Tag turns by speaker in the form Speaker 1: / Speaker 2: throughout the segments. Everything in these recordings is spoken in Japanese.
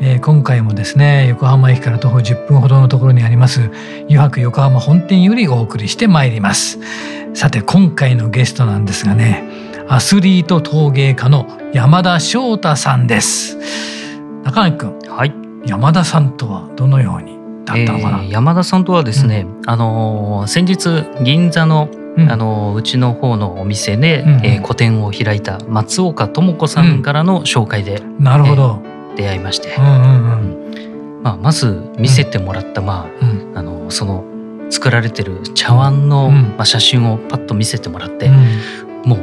Speaker 1: えー、今回もですね横浜駅から徒歩10分ほどのところにあります油白横浜本店よりお送りしてまいります。さて今回のゲストなんですがねアスリート陶芸家の山田翔太さんです。中根君
Speaker 2: はい。
Speaker 1: 山田さんとはどのようにだったのかな、
Speaker 2: えー、山田さんとはですね、うん、あのー、先日銀座のうん、あのうちの方のお店で、うん、えー、個展を開いた松岡智子さんからの紹介で、
Speaker 1: うん、なるほど、
Speaker 2: えー、出会いまして、まあ、まず見せてもらった、まああのその作られてる茶碗の、まあ、写真をパッと見せてもらって、も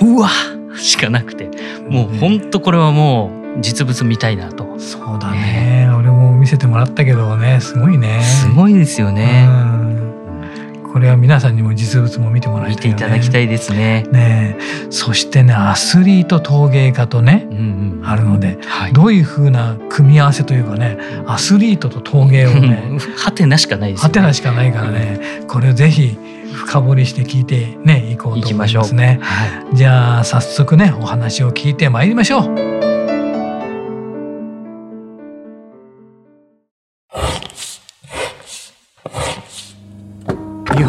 Speaker 2: ううわしかなくてもう本当これはもう実物見たいなと。
Speaker 1: そうだね、えー、俺も見せてもらったけどねすごいね。
Speaker 2: すごいですよね。
Speaker 1: これは皆さんにも実物も見てもらいた
Speaker 2: い、ね、見ていただきたいですね。
Speaker 1: ねそしてねアスリート陶芸家とね、うんうん、あるので、はい、どういうふうな組み合わせというかねアスリートと陶芸をね
Speaker 2: はてなしかないです、
Speaker 1: ね、はてなしかないからねこれをぜひ深掘りして聞いてねいこうと思いますね。はい、じゃあ早速ねお話を聞いてまいりましょう。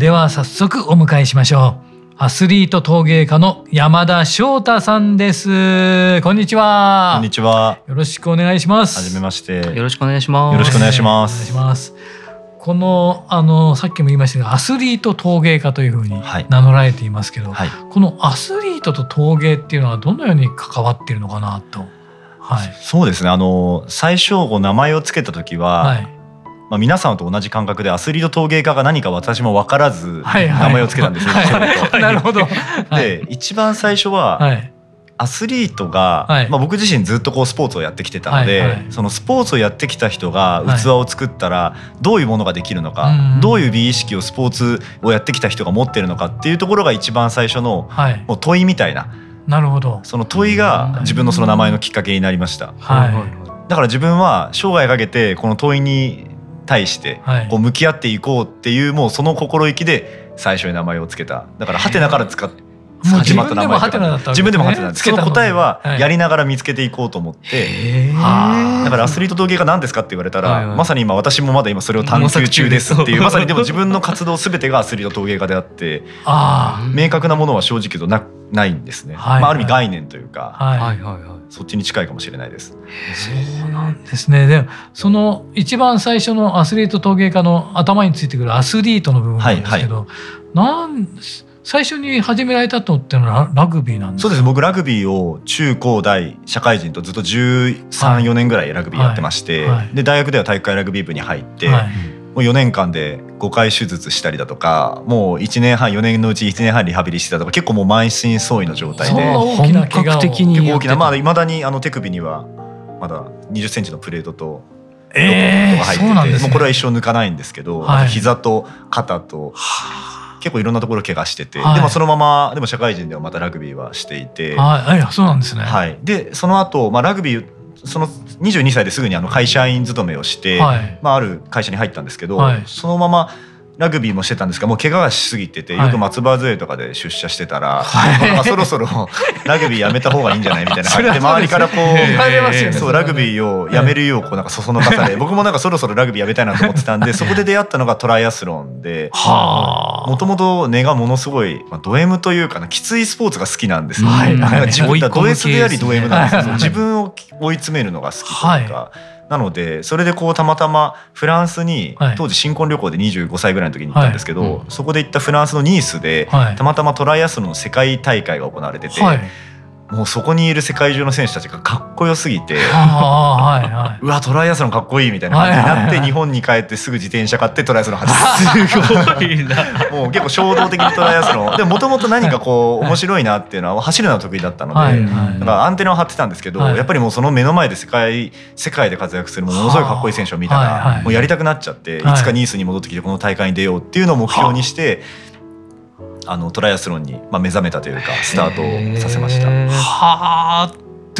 Speaker 1: では早速お迎えしましょう。アスリート陶芸家の山田翔太さんです。こんにちは。
Speaker 3: こんにちは。
Speaker 1: よろしくお願いします。
Speaker 3: はじめまして。
Speaker 2: よろしくお願いします。
Speaker 3: よろしくお願いしま
Speaker 1: す、お願いします。このあのさっきも言いましたがアスリート陶芸家というふうに名乗られていますけど、はい、このアスリートと陶芸っていうのはどのように関わっているのかなと。
Speaker 3: はい、そうですね。あの最初名前を付けた時は、はい、まあ、皆さんと同じ感覚でアスリート陶芸家が何か私も分からず名前を付けたんですよ。
Speaker 1: なるほど。
Speaker 3: で一番最初は、アスリートが、はい、まあ、僕自身ずっとこうスポーツをやってきてたので、はいはい、そのスポーツをやってきた人が器を作ったらどういうものができるのか、はい、どういう美意識をスポーツをやってきた人が持ってるのかっていうところが一番最初の、もう問いみたいな。
Speaker 1: なるほど。
Speaker 3: その問いが自分のその名前のきっかけになりました。はい、だから自分は生涯かけてこの問いに対してこう向き合っていこうっていうもうその心意気で最初に名前を付けた。だからハテナから使って始まった名前自分でもハテナその答えはやりながら見つけていこうと思って、だからアスリート陶芸家何ですかって言われたら、まさに今私もまだ今それを探求中ですっていう まさにでも自分の活動すべてがアスリート陶芸家であって明確なものは正直となないんですね、まあ、ある意味概念というか、はいはい。はいそっちに近いかもしれないです。
Speaker 1: そうなんですね。で、その一番最初のアスリート陶芸家の頭についてくるアスリートの部分なんですけど、はいはい、なん最初に始められたとっていうのはラグビーなんです
Speaker 3: そうです。僕ラグビーを中高大社会人とずっと1314、はい、年ぐらいラグビーやってまして、はい。はい、で大学では体育会ラグビー部に入って、もう4年間で5回手術したりだとかもう1年半4年のうち1年半リハビリしてたとか結構もう満身創痍の状態で
Speaker 1: 本格的に
Speaker 3: 大きなまあいまだにあの手首にはまだ20センチのプレートとロ
Speaker 1: ットが入ってて、
Speaker 3: もうこれは一生抜かないんですけど、はい、膝と肩と。結構いろんなところ怪我してて、はい、でもそのままでも社会人ではまたラグビーはしていて、
Speaker 1: はい、そうなんですね。
Speaker 3: はい、でその後、まあラグビーその22歳ですぐにあの会社員勤めをして、はい、まあ、ある会社に入ったんですけど、そのままラグビーもしてたんですがもう怪我がしすぎてて、よく松葉杖とかで出社してたら、はい、まあ、そろそろラグビーやめた方がいいんじゃないみたいな感じで 周りからこうそうラグビーをやめるようこうなんかそそのかされ僕もなんかそろそろラグビーやめたいなと思ってたんでそこで出会ったのがトライアスロンでもともと根がものすごい、まあ、ド M というかなきついスポーツが好きなんですよ、はい、自分がド S でありド M なんですけど、自分を追い詰めるのが好きというか。なのでそれでこうたまたまフランスに、当時新婚旅行で25歳ぐらいの時に行ったんですけど、そこで行ったフランスのニースで、たまたまトライアスロンの世界大会が行われてて。もうそこにいる世界中の選手たちがかっこよすぎて、はいはい、うわトライアスロンかっこいいみたいな感じになって日本に帰ってすぐ自転車買ってトライアスロン始めたすごいな。もう結構衝動的にトライアスロン。でもともと何かこう面白いなっていうのは走るのは得意だったので、はいはい、だからアンテナを張ってたんですけど、はい、やっぱりもうその目の前で世界世界で活躍するものすごいかっこいい選手を見たら、もうやりたくなっちゃって、いつかニースに戻ってきてこの大会に出ようっていうのを目標にして。あのトライアスロンに、まあ、目覚めたというかスタートをさせました。
Speaker 1: はあ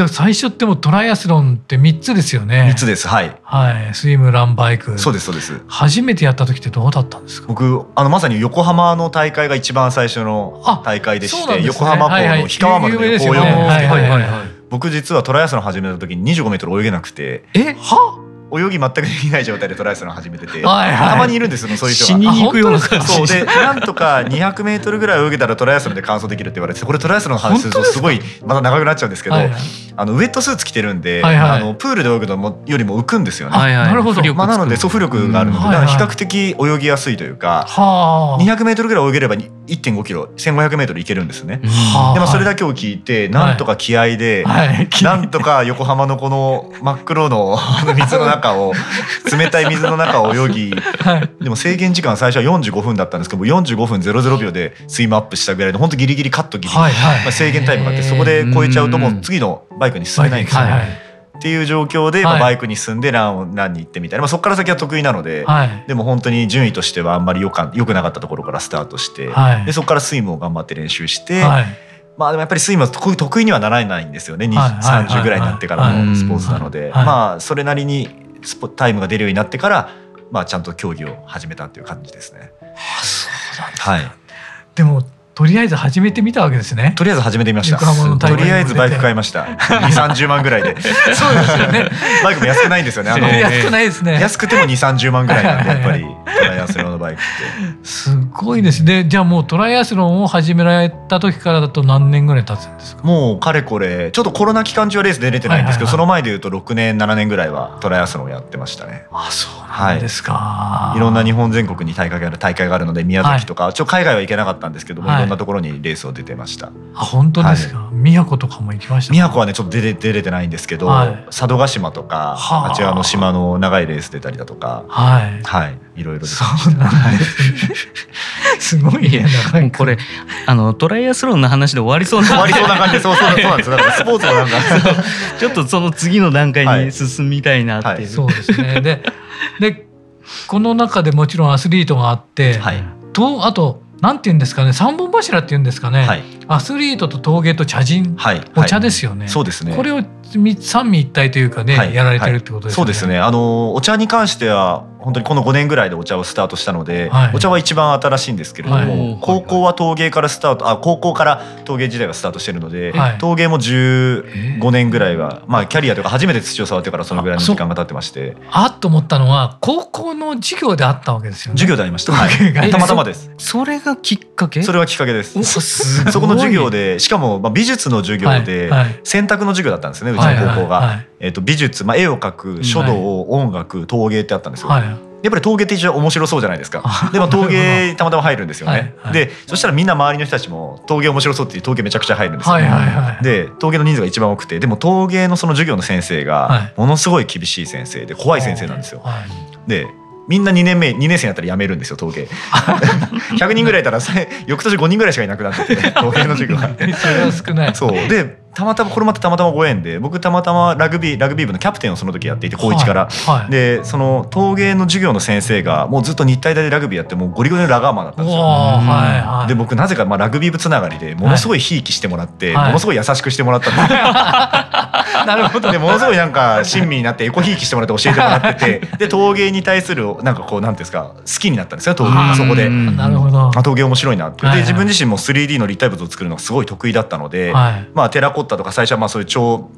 Speaker 1: 最初ってもトライアスロンって3つですよね。
Speaker 3: 3つです。はい。
Speaker 1: はい。スイムランバイク。
Speaker 3: そうですそうです。
Speaker 1: 初めてやった時ってどうだったんですか？
Speaker 3: 僕あのまさに横浜の大会が一番最初の大会でして、ね、横浜港の氷川丸の横を泳ぐんですけど、僕実はトライアスロン始めた時に25メートル泳げなくて。
Speaker 1: え？は？
Speaker 3: 泳ぎ全くできない状態でトライアスロン始めてて、はいはい、たまにいるんですよそういう人が。死
Speaker 1: にに行くような感
Speaker 3: じ。そう。でなんとか200メートルぐらい泳げたらトライアスロンで完走できるって言われてこれトライアスロンの話するとすごいまた長くなっちゃうんですけど、はいはい、あのウエットスーツ着てるんで、はいはい、あのプールで泳ぐのもよりも浮くんですよね。はいはい、なるほど。まあなので浮力があるので、うん、比較的泳ぎやすいというか、はい、200メートルぐらい泳げれば1.5キロ1500メートルいけるんですね。はでもそれだけを聞いてなんとか気合で、はい、なんとか横浜のこの真っ黒の水の中を冷たい水の中を泳ぎ、はい、でも制限時間最初は45分だったんですけど45分00秒でスイムアップしたぐらいの本当ギリギリカットギリ。ギリ、はいはい、まあ、制限タイムがあってそこで超えちゃうともう次のバイクに進めないんですよね。はいはい。っていう状況で、まあ、バイクに進んでランをランに行ってみたいな、まあ、そこから先は得意なので、はい、でも本当に順位としてはあんまりよかよくなかったところからスタートして、はい、でそこからスイムを頑張って練習して、はい、まあでもやっぱりスイムは得意にはならないんですよね、はい、30ぐらいになってからのスポーツなので、まあそれなりにスポタイムが出るようになってから、まあ、ちゃんと競技を始めたっていう感じですね。
Speaker 1: あそうなんです、ね、はい、でもとりあえず始めてみたわけですね。
Speaker 3: とりあえず始めてみました。とりあえずバイク買いました。二三十万ぐらいで。そう
Speaker 1: ですよね。
Speaker 3: バイクも安くないんですよね。
Speaker 1: 安くないですね。
Speaker 3: 安くても二三十万ぐらいなんでやっぱりトライアスロンのバイクって。
Speaker 1: すごいですね。じゃあもうトライアスロンを始められた時からだと何年ぐらい経つんですか？
Speaker 3: もうかれこれちょっとコロナ期間中はレース出れてないんですけど、その前で言うと六年七年ぐらいはトライアスロンやってましたね。
Speaker 1: あ、そうなんですか。
Speaker 3: はい、いろんな日本全国に大会がある大会があるので宮崎とか、ちょ海外は行けなかったんですけども、なところにレースを出てました。
Speaker 1: あ本当ですか、はい、宮古とかも行きました
Speaker 3: 宮古はねちょっと出れ出れてないんですけど、はい、佐渡島とか、はあ、あちらの島の長いレース出たりだとかはい、はい、いろいろ
Speaker 1: そうなんですね。すごいや
Speaker 2: なこれあのトライアスロンの話で終わりそうな。
Speaker 3: 終わりそうな感じでそうそうそうなんですだからスポーツもなんか。
Speaker 2: ちょっとその次の段階に進みたいなっていう、はい、
Speaker 1: そうですね。ででこの中でもちろんアスリートがあって、はい、とあとなんて言うんですかね三本柱って言うんですかね、はい、アスリートと陶芸と茶人、はい、お茶ですよね、
Speaker 3: そうですね。
Speaker 1: これを三位一体というかね、やられてるってことですね、
Speaker 3: そうですね。あのお茶に関しては本当にこの5年ぐらいでお茶をスタートしたので、はい、お茶は一番新しいんですけれども、はい、高校は陶芸からスタートあ高校から陶芸時代がスタートしてるので、はい、陶芸も15年ぐらいは、まあ、キャリアというか初めて土を触ってからそのぐらいの時間が経ってまして。
Speaker 1: あっと思ったのは高校の授業であったわけですよね。
Speaker 3: 授業でありました、はい、たまたまです。
Speaker 2: それがきっかけ？
Speaker 3: それはきっかけです。そこの授業でしかも、まあ、美術の授業で選択の授業だったんですねうちの高校が、えー、と美術、まあ、絵を描く書道、音楽陶芸ってあったんですよ、やっぱり陶芸って一応面白そうじゃないですか。でも陶芸たまたま入るんですよね。はいはい、でそしたらみんな周りの人たちも陶芸面白そうっていう陶芸めちゃくちゃ入るんですよ、ね。はいはいはい、で陶芸の人数が一番多くてでも陶芸のその授業の先生がものすごい厳しい先生で怖い先生なんですよ。はい、でみんな2年目2年生になったら辞めるんですよ陶芸。100人ぐらいいたら翌年5人ぐらいしかいなくなってて 陶芸の授業が。
Speaker 1: それは少ない。
Speaker 3: そう。でたまたまこれまたたまたまご縁で僕たまたまラグビーラグビー部のキャプテンをその時やっていて高一から、はい。はい、でその陶芸の授業の先生がもうずっと日体大でラグビーやってもうゴリゴリのラガーマンだったんですよ、はいはい、で僕なぜかまあラグビー部つながりでものすごいひいきしてもらって、ものすごい優しくしてもらったんですよ、なるほど。でものすごいなんか親身になってエコひいきしてもらって教えてもらっててで陶芸に対するなんかこうなんていうんですか好きになったんですよ陶芸そこで。
Speaker 1: なるほど。
Speaker 3: 陶芸面白いなって。で自分自身も 3D の立体物を作るのがすごい得意だったので、まあテラコッタとか最初はまあそういう超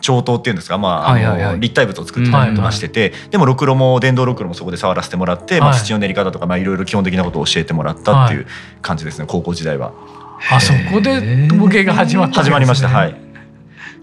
Speaker 3: 超刀っていうんですか、まあ、あの立体物を作ってたりとかしてて、でもろくろも電動ろくろもそこで触らせてもらって、まあ、土の練り方とか、まあ、いろいろ基本的なことを教えてもらったっていう感じですね、高校時代は。
Speaker 1: あそこで陶芸が始まった、
Speaker 3: 始まりましたはい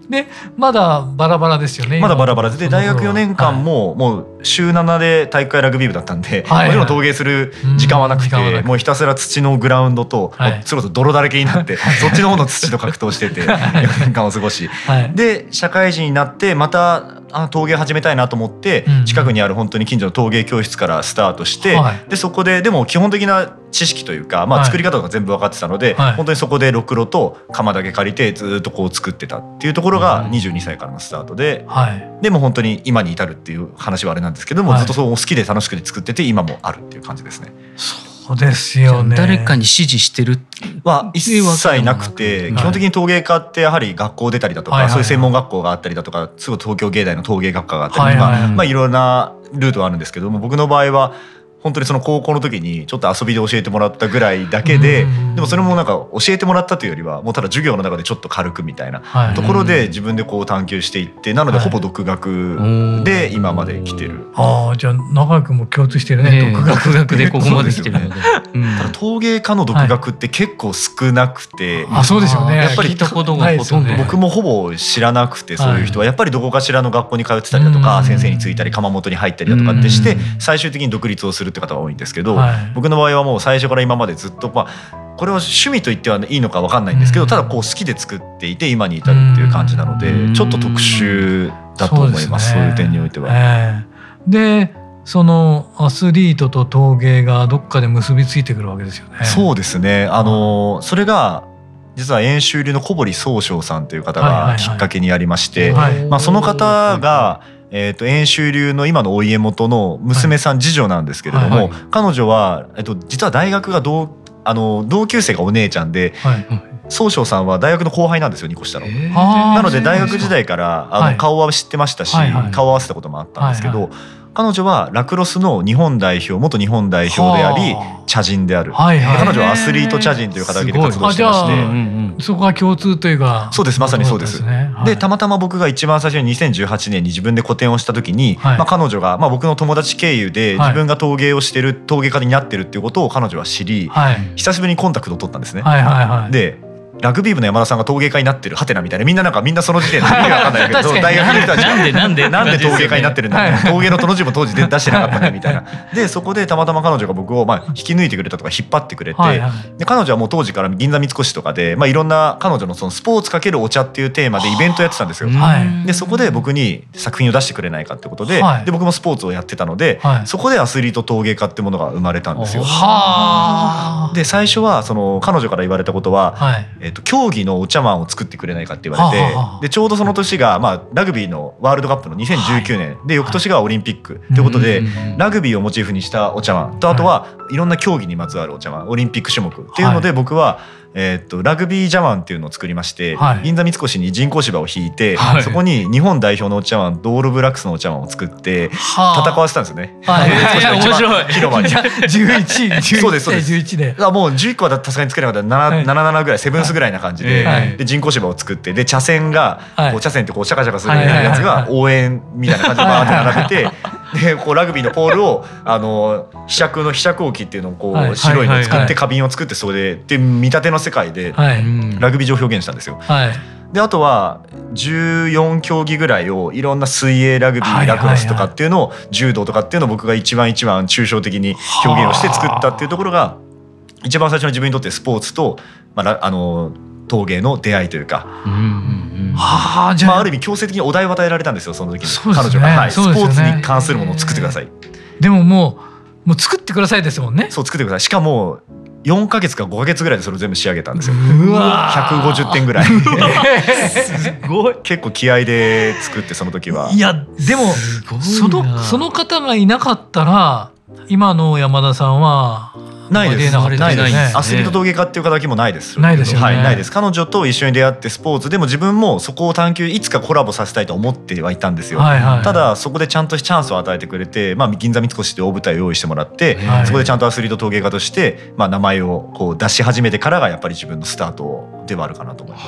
Speaker 1: でまだバラバラですよね
Speaker 3: まだバラバラで大学4年間ももう週7で体育会ラグビー部だったんで、はい、もちろん陶芸する時間はなくて、もうひたすら土のグラウンドと、はい、それこそ泥だらけになって、そっちの方の土と格闘してて4年間を過ごし、で社会人になってまたあ陶芸始めたいなと思って、近くにある本当に近所の陶芸教室からスタートして、でそこででも基本的な知識というか、まあ、作り方とか全部分かってたので、はい、本当にそこでろくろと釜だけ借りてずっとこう作ってたっていうところが22歳からのスタートで、はい、でも本当に今に至るっていう話はあれなんですけども、はい、ずっとそう好きで楽しく作ってて今もあるっていう感じですね。
Speaker 1: そうですよね。
Speaker 2: 誰かに指示してる
Speaker 3: は一切なくて、基本的に陶芸家ってやはり学校出たりだとか、そういう専門学校があったりだとか、すぐ東京芸大の陶芸学科があったりとか、まあいろんなルートはあるんですけども、僕の場合は本当にその高校の時にちょっと遊びで教えてもらったぐらいだけででもそれもなんか教えてもらったというよりはもうただ授業の中でちょっと軽くみたいなところで自分でこう探求していってなのでほぼ独学で今まで来てる。
Speaker 1: ああじゃあ長くも共通してるね、
Speaker 2: 独学でここまで来てるので。
Speaker 3: ただ陶芸家の独学って結構少なくて、
Speaker 1: あそうですよね。
Speaker 2: やっぱり聞いたことがほとんど、
Speaker 3: 僕もほぼ知らなくてそういう人はやっぱりどこかしらの学校に通ってたりだとか先生についたり窯元に入ったりだとかってして最終的に独立をするって方が多いんですけど。はい、僕の場合はもう最初から今までずっとまあこれは趣味と言ってはいいのか分かんないんですけど、ただこう好きで作っていて今に至るっていう感じなので、ちょっと特殊だと思いますそう、ね,、いう点においては。
Speaker 1: えー、でそのアスリートと陶芸がどっかで結びついてくるわけですよね。
Speaker 3: そうですね。あのそれが実は演習流の小堀宗昌さんという方がきっかけにありまして、まあ、その方がえーと、遠州流の今のお家元の娘さん、はい、次女なんですけれども、彼女は、えーと、実は大学が同あの同級生がお姉ちゃんで、はい。宗昌さんは大学の後輩なんですよ2個下の。なので大学時代からあの顔は知ってましたし、顔を合わせたこともあったんですけど、彼女はラクロスの日本代表元日本代表であり茶人である、はいはい、彼女はアスリート茶人という肩書で活動してまして、うん
Speaker 1: うん、そこが共通というか。
Speaker 3: そうです。まさにそうです。で、ね。はい、たまたま僕が一番最初に2018年に自分で個展をした時に、はい、まあ、彼女が、まあ、僕の友達経由で自分が陶芸をしてる陶芸家になってるっていうことを彼女は知り、久しぶりにコンタクトを取ったんですね。はいはいはい、でラグビー部の山田さんが陶芸家になってるハテナみたいな。みんななんかみんなその時点で意味わかんないけど 大学の人たち
Speaker 2: なんでなんで
Speaker 3: なんで陶芸家になってるんだ、はい、陶芸のとの字も当時出してなかったんだみたいな。でそこでたまたま彼女が僕をまあ引き抜いてくれたとか引っ張ってくれて、はいはい、で彼女はもう当時から銀座三越とかで、まあ、いろんな彼女のそのスポーツかけるお茶っていうテーマでイベントやってたんですよ。はい、でそこで僕に作品を出してくれないかってことではい、で僕もスポーツをやってたので、そこでアスリート陶芸家ってものが生まれたんですよ。で最初はその彼女から言われたことは、えー、と競技のお茶碗を作ってくれないかって言われて、でちょうどその年が、まあ、ラグビーのワールドカップの2019年、で翌年がオリンピックとい。うことで、ラグビーをモチーフにしたお茶碗。とあとはい。ろんな競技にまつわるお茶碗オリンピック種目っていうので僕は、えー、っとラグビージャワンっていうのを作りまして、はい、銀座三越に人工芝を引いて、はい、そこに日本代表のお茶碗ドールブラックスのお茶碗を作って戦わせたんですよね。
Speaker 2: はい、面白い。
Speaker 3: 広場に。
Speaker 1: 11位、
Speaker 3: そうですそうです。
Speaker 1: 11で。
Speaker 3: あもう11個はさすがに作れなかったら7、7、7ぐらいセブンスぐらいな感じで、はい、で人工芝を作ってで茶筅が、こう茶筅ってこうシャカシャカするやつが応援みたいな感じでバーって並べて。でこうラグビーのポールをあの被釈の被釈置きっていうのをこう、白いのを作って花瓶を作ってそれで見立ての世界でラグビー場を表現したんですよ。はい。であとは14競技ぐらいをいろんな水泳ラグビーラクロスとかっていうのを柔道とかっていうのを僕が一番一番抽象的に表現をして作ったっていうところが一番最初の自分にとってスポーツと、まあ、あの陶芸の出会いというか、うんうんうん、はあじゃあ、まあ、ある意味強制的にお題を与えられたんですよその時に、ね、彼女が、はい、スポーツに関するものを作ってください。
Speaker 1: でももうもう作ってくださいですもんね。
Speaker 3: そう作ってください。しかも4か月か5か月ぐらいでそれを全部仕上げたんですよ。うわ150点ぐらい。すごい。結構気合で作ってその時は。
Speaker 1: いやでもそのその方がいなかったら今の山田さんは
Speaker 3: ないです。ないです。アスリート陶芸家っていう形もないです。
Speaker 1: ないです
Speaker 3: はい、ないです。彼女と一緒に出会ってスポーツでも自分もそこを探求いつかコラボさせたいと思ってはいたんですよ。ただそこでちゃんとチャンスを与えてくれて、まあ銀座三越で大舞台を用意してもらって、そこでちゃんとアスリート陶芸家としてまあ名前をこう出し始めてからがやっぱり自分のスタートではあるかなと思いま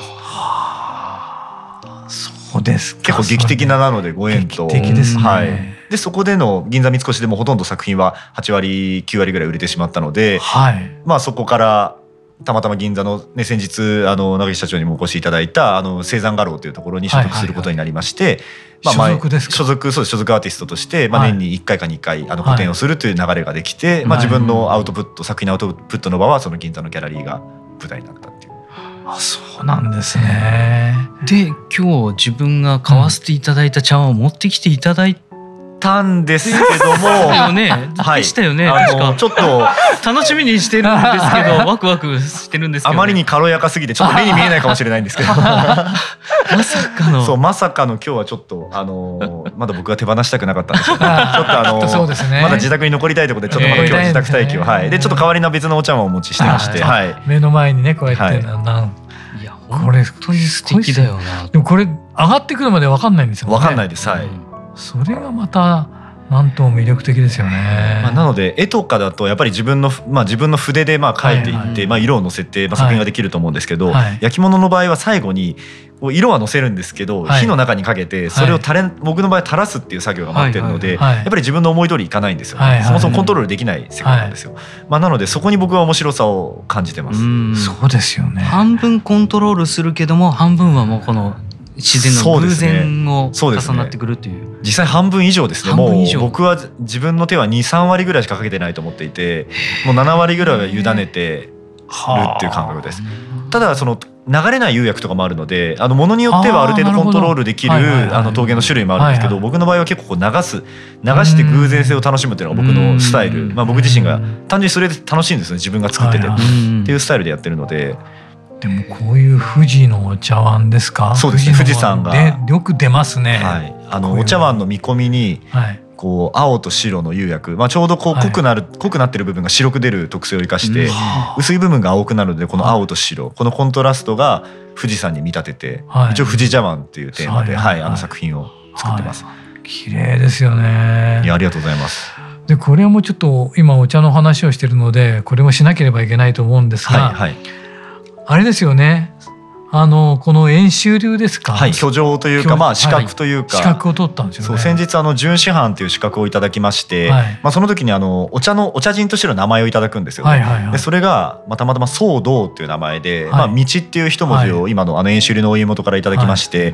Speaker 3: す。
Speaker 1: そうです
Speaker 3: 結構劇的ななのでご縁と。
Speaker 1: 劇的ですね。
Speaker 3: はい。でそこでの銀座三越でもほとんど作品は8割9割ぐらい売れてしまったので、はい、まあそこからたまたま銀座の、ね、先日あの長木社長にもお越しいただいたあの青山画廊というところに所属することになりまして、
Speaker 1: まあ、所属です
Speaker 3: 所属そうです所属アーティストとして、まあ、年に1回か2回あの個展をするという流れができて、まあ、自分のアウトプット作品のアウトプットの場はその銀座のギャラリーが舞台になったっていう。
Speaker 1: あそうなんですね。
Speaker 2: で今日自分が買わせていただいた茶碗を持ってきていただい
Speaker 3: たんですけども、
Speaker 2: よね、はい、したよね、
Speaker 3: ちょっと。
Speaker 2: 楽しみにしてるんですけど、ワクワクしてるんですけど、
Speaker 3: ね、あまりに軽やかすぎてちょっと目に見えないかもしれないんですけど、
Speaker 2: まさかの、
Speaker 3: そうまさかの今日はちょっとあのまだ僕が手放したくなかったんですけど、ちょっとあの
Speaker 1: そうですね、
Speaker 3: まだ自宅に残りたいところでちょっとまだ今日自宅待機を、はい、でちょっと代わりの別のお茶碗をお持ちしてまして、はい、
Speaker 1: 目の前にねこうやって、はい、なん
Speaker 2: これ本当に素敵だよな。
Speaker 1: でもこれ上がってくるまでわかんないんですよね。
Speaker 3: わかんないです。はい。
Speaker 1: それがまたなんとも魅力的ですよね。
Speaker 3: まあ、なので絵とかだとやっぱり自分のまあ自分の筆でまあ描いていって、はいはい、まあ色をのせてまあ作品ができると思うんですけど、はい、焼き物の場合は最後に色はのせるんですけど、はい、火の中にかけてそれを垂れ、僕の場合垂らすっていう作業が待ってるので、やっぱり自分の思い通りいかないんですよ、ね、そもそもコントロールできない世界なんですよ、まあ、なのでそこに僕は面白さを感じてます。
Speaker 1: そうですよね。
Speaker 2: 半分コントロールするけども半分はもうこの自然の偶然を重なってくるっていう、
Speaker 3: ね、実際半分以上ですね。もう僕は自分の手は23割ぐらいしかかけてないと思っていてもう7割ぐらいは委ねてるっていう感覚です。ただその流れない釉薬とかもあるのであのものによってはある程度コントロールできるあの陶芸の種類もあるんですけど僕の場合は結構流す流して偶然性を楽しむっていうのが僕のスタイル。まあ僕自身が単純にそれで楽しいんですね。自分が作ってて。っていうスタイルでやってるので。
Speaker 1: でもこういう富士のお茶碗ですか？
Speaker 3: そうですね。富士山が
Speaker 1: よく出ますね。
Speaker 3: はい。あのお茶碗の見込みに、はい、こう青と白の釉薬、まあちょうどこう濃くなる、はい、濃くなってる部分が白く出る特性を生かして、薄い部分が青くなるのでこの青と白、このコントラストが富士山に見立てて、はい、一応富士茶碗っていうテーマで、はい、あの作品を作ってます。
Speaker 1: 綺麗ですよね。
Speaker 3: いやありがとうございます。
Speaker 1: でこれもちょっと今お茶の話をしてるのでこれもしなければいけないと思うんですが、はいはい、あれですよね。あのこの演習流ですか？
Speaker 3: はい、居城というか、まあ資格というか、
Speaker 1: はい、資格を取ったんですよ、ね、
Speaker 3: そう先日あの準師範という資格をいただきまして、はい、まあその時にあのお茶のお茶人としての名前をいただくんですよ、ね、はいはいはい、でそれがまあたまたま騒動っていう名前で、まあ道っていう一文字を今のあの演習流のお家元からいただきまして、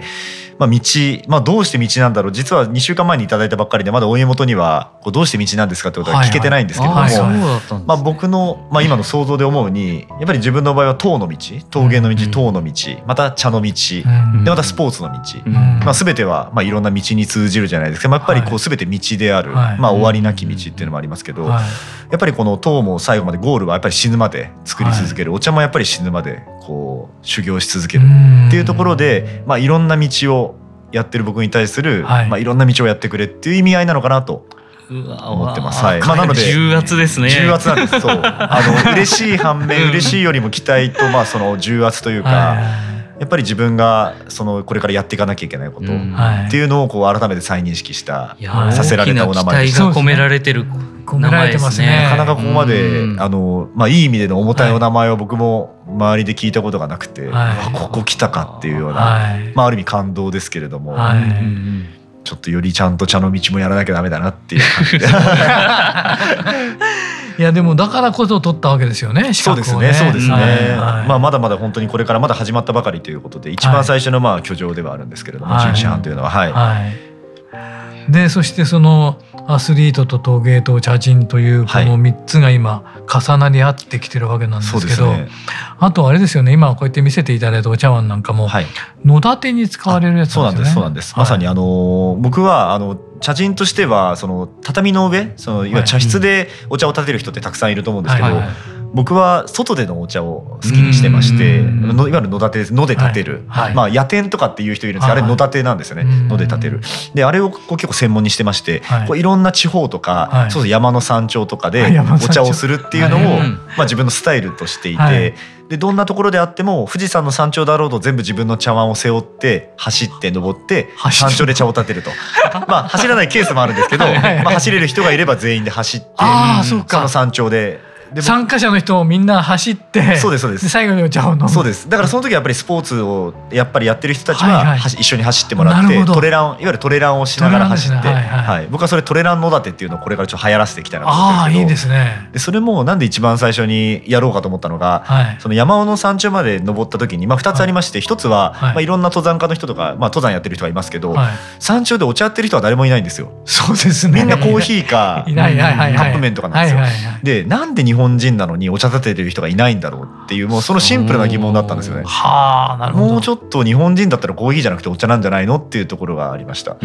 Speaker 3: まあ道まあどうして道なんだろう？実は2週間前にいただいたばっかりでまだお家元にはこうどうして道なんですかってことは聞けてないんですけれども、はいはい、まあ僕のまあ今の想像で思うにやっぱり自分の場合は塔の道、陶芸の道、塔の道、また茶の道、でまたスポーツの道、まあ全てはまあいろんな道に通じるじゃないですか。まあ、やっぱりこう全て道である、まあ終わりなき道っていうのもありますけど、やっぱりこの塔も最後までゴールはやっぱり死ぬまで作り続ける、お茶もやっぱり死ぬまでこう修行し続ける。っていうところで、まあいろんな道をやってる僕に対する、はい。まあ、いろんな道をやってくれっていう意味合いなのかなと思ってます。はい。まあなので
Speaker 2: 重圧ですね。
Speaker 3: 重圧なんです。そう。あの嬉しい反面嬉しいよりも期待とまあその重圧というか。やっぱり自分がそのこれからやっていかなきゃいけないことっていうのをこう改めて再認識したさせられたお名前
Speaker 2: です。込められてる
Speaker 1: 込められてますね。
Speaker 3: なかなかここまであのまあいい意味での重たいお名前を僕も周りで聞いたことがなくて、はい、ここ来たかっていうような、はい、まあある意味感動ですけれども。はいちょっとよりちゃんと茶の道もやらなきゃダメだなっていう感じで
Speaker 1: いやでもだからこそ取ったわけですよね。ね
Speaker 3: そうですね。そうですね。はい、まあまだまだ本当にこれからまだ始まったばかりということで一番最初のまあ居城ではあるんですけれども、はい、準師範というのははい。はい、
Speaker 1: でそしてそのアスリートと陶芸と茶人というこの3つが今重なり合ってきてるわけなんですけど、はいね、あとあれですよね。今こうやって見せていただいたお茶碗なんかも、はい、野立てに使われるやつ
Speaker 3: なんですね。そうなんです。まさにあの僕はあの茶人としてはその畳の上そのいわゆる茶室でお茶を立てる人ってたくさんいると思うんですけど、はいはいはい僕は外でのお茶を好きにしてましていわゆる野立てです野で立てる、はい。はい、まあ野店とかっていう人いるんですけど、あれ野立てなんですよね。野で立てる。であれをこう結構専門にしてまして、はい、こういろんな地方とか、はい、そうそう山の山頂とかでお茶をするっていうのを、まあ、自分のスタイルとしていて、でどんなところであっても富士山の山頂だろうと全部自分の茶碗を背負って走って登って山頂で茶を立てると。まあ走らないケースもあるんですけどまあ、走れる人がいれば全員で走ってその山頂で
Speaker 1: 参加者の人もみんな走って
Speaker 3: そうですそうです。
Speaker 1: 最後にお茶を飲む。
Speaker 3: そうです。だからその時やっぱりスポーツをやっぱりやってる人たちは、はいはい、一緒に走ってもらってトレランいわゆるトレランをしながら走って、ね。はい、はい、僕はそれトレラン野立っていうのをこれからちょっと流行らせていきたいなと思って
Speaker 1: ああいいですね。
Speaker 3: でそれもなんで一番最初にやろうかと思ったのが、はい、その山尾の山頂まで登った時に、まあ、2つありまして、はい、1つは、はい。まあ、いろんな登山家の人とか、まあ、登山やってる人がいますけど、はい、山頂でお茶やってる人は誰もいないんですよ。
Speaker 1: そうですね。
Speaker 3: みんなコーヒーかカップ麺とかなんですよ。でなんで日本人なのにお茶立ててる人がいないんだろうっていうもうそのシンプルな疑問だったんですよね。
Speaker 1: はあなるほ
Speaker 3: ど。もうちょっと日本人だったらコーヒーじゃなくてお茶なんじゃないのっていうところがありました。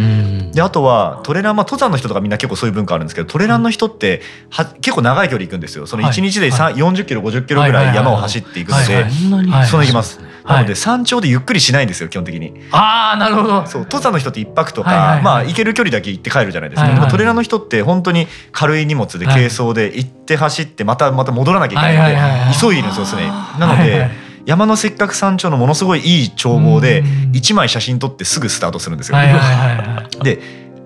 Speaker 3: であとはトレラン、まあ、登山の人とかみんな結構そういう文化あるんですけどトレランの人っては結構長い距離行くんですよ。その1日で、はい、40キロ50キロぐらい山を走っていくので、その行きます。なので山頂でゆっくりしないんですよ基本的に。
Speaker 1: ああなるほど。
Speaker 3: そう登山の人って一泊とか、まあ行ける距離だけ行って帰るじゃないですか。でもトレーラーの人って本当に軽い荷物で軽装で行って走ってまたまた戻らなきゃいけないので急いでるんですよ常に。なので。山のせっかく山頂のものすごいいい眺望で1枚写真撮ってすぐスタートするんですよ。で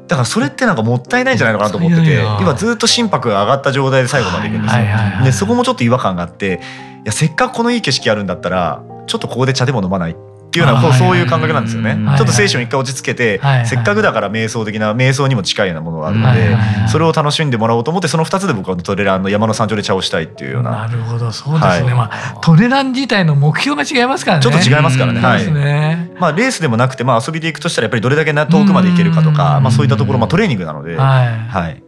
Speaker 3: だからそれってなんかもったいないんじゃないのかなと思ってて今ずっと心拍が上がった状態で最後まで行くんですよ。でそこもちょっと違和感があっていやせっかくこのいい景色あるんだったらちょっとここで茶でも飲まないっていうのはそういう感覚なんですよね。ちょっと精神を一回落ち着けて、せっかくだから瞑想的な瞑想にも近いようなものがあるので、それを楽しんでもらおうと思ってその2つで僕はトレランの山の山頂で茶をしたいっていうような。
Speaker 1: なるほどそうですね。まあトレラン自体の目標が違いますからね。
Speaker 3: ちょっと違いますからね。はい。まあレースでもなくてまあ遊びで行くとしたらやっぱりどれだけ遠くまで行けるかとか、まあそういったところまあトレーニングなので、はい。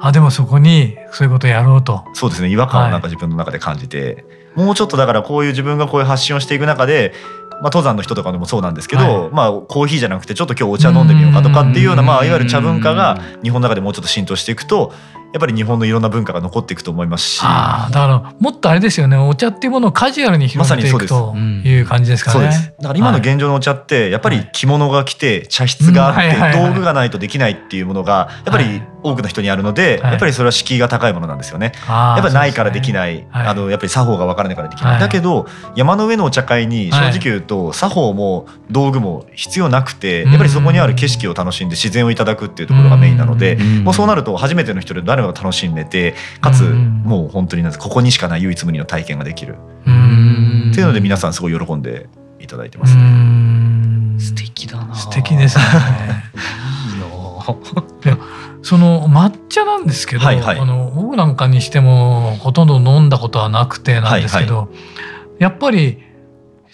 Speaker 1: あでもそこにそういうことをやろうと
Speaker 3: そうですね違和感をなんか自分の中で感じて、もうちょっとだからこういう自分がこういう発信をしていく中でまあ、登山の人とかでもそうなんですけど、はい、まあ、コーヒーじゃなくてちょっと今日お茶飲んでみようかとかっていうようなまあ、いわゆる茶文化が日本の中でもうちょっと浸透していくとやっぱり日本のいろんな文化が残っていくと思いますし。
Speaker 1: あだからもっとあれですよね。お茶っていうものをカジュアルに広めていくという感じですかね。
Speaker 3: そうです。だから今の現状のお茶ってやっぱり着物が来て茶室があって道具がないとできないっていうものがやっぱり多くの人にあるので、やっぱりそれは敷居が高いものなんですよね。やっぱりないからできない、あのやっぱり作法が分からないからできない、だけど山の上のお茶会に正直言うと、作法も道具も必要なくてやっぱりそこにある景色を楽しんで自然をいただくっていうところがメインなので、もうそうなると初めての人で誰もが楽しんでてかつもう本当にここにしかない唯一無二の体験ができる。っていうので皆さんすごい喜んでいただいてますね。
Speaker 2: 素敵だな。
Speaker 1: 素敵ですね。いいなその抹茶なんですけど、はいはい、あの僕なんかにしてもほとんど飲んだことはなくてなんですけど、はいはい、やっぱり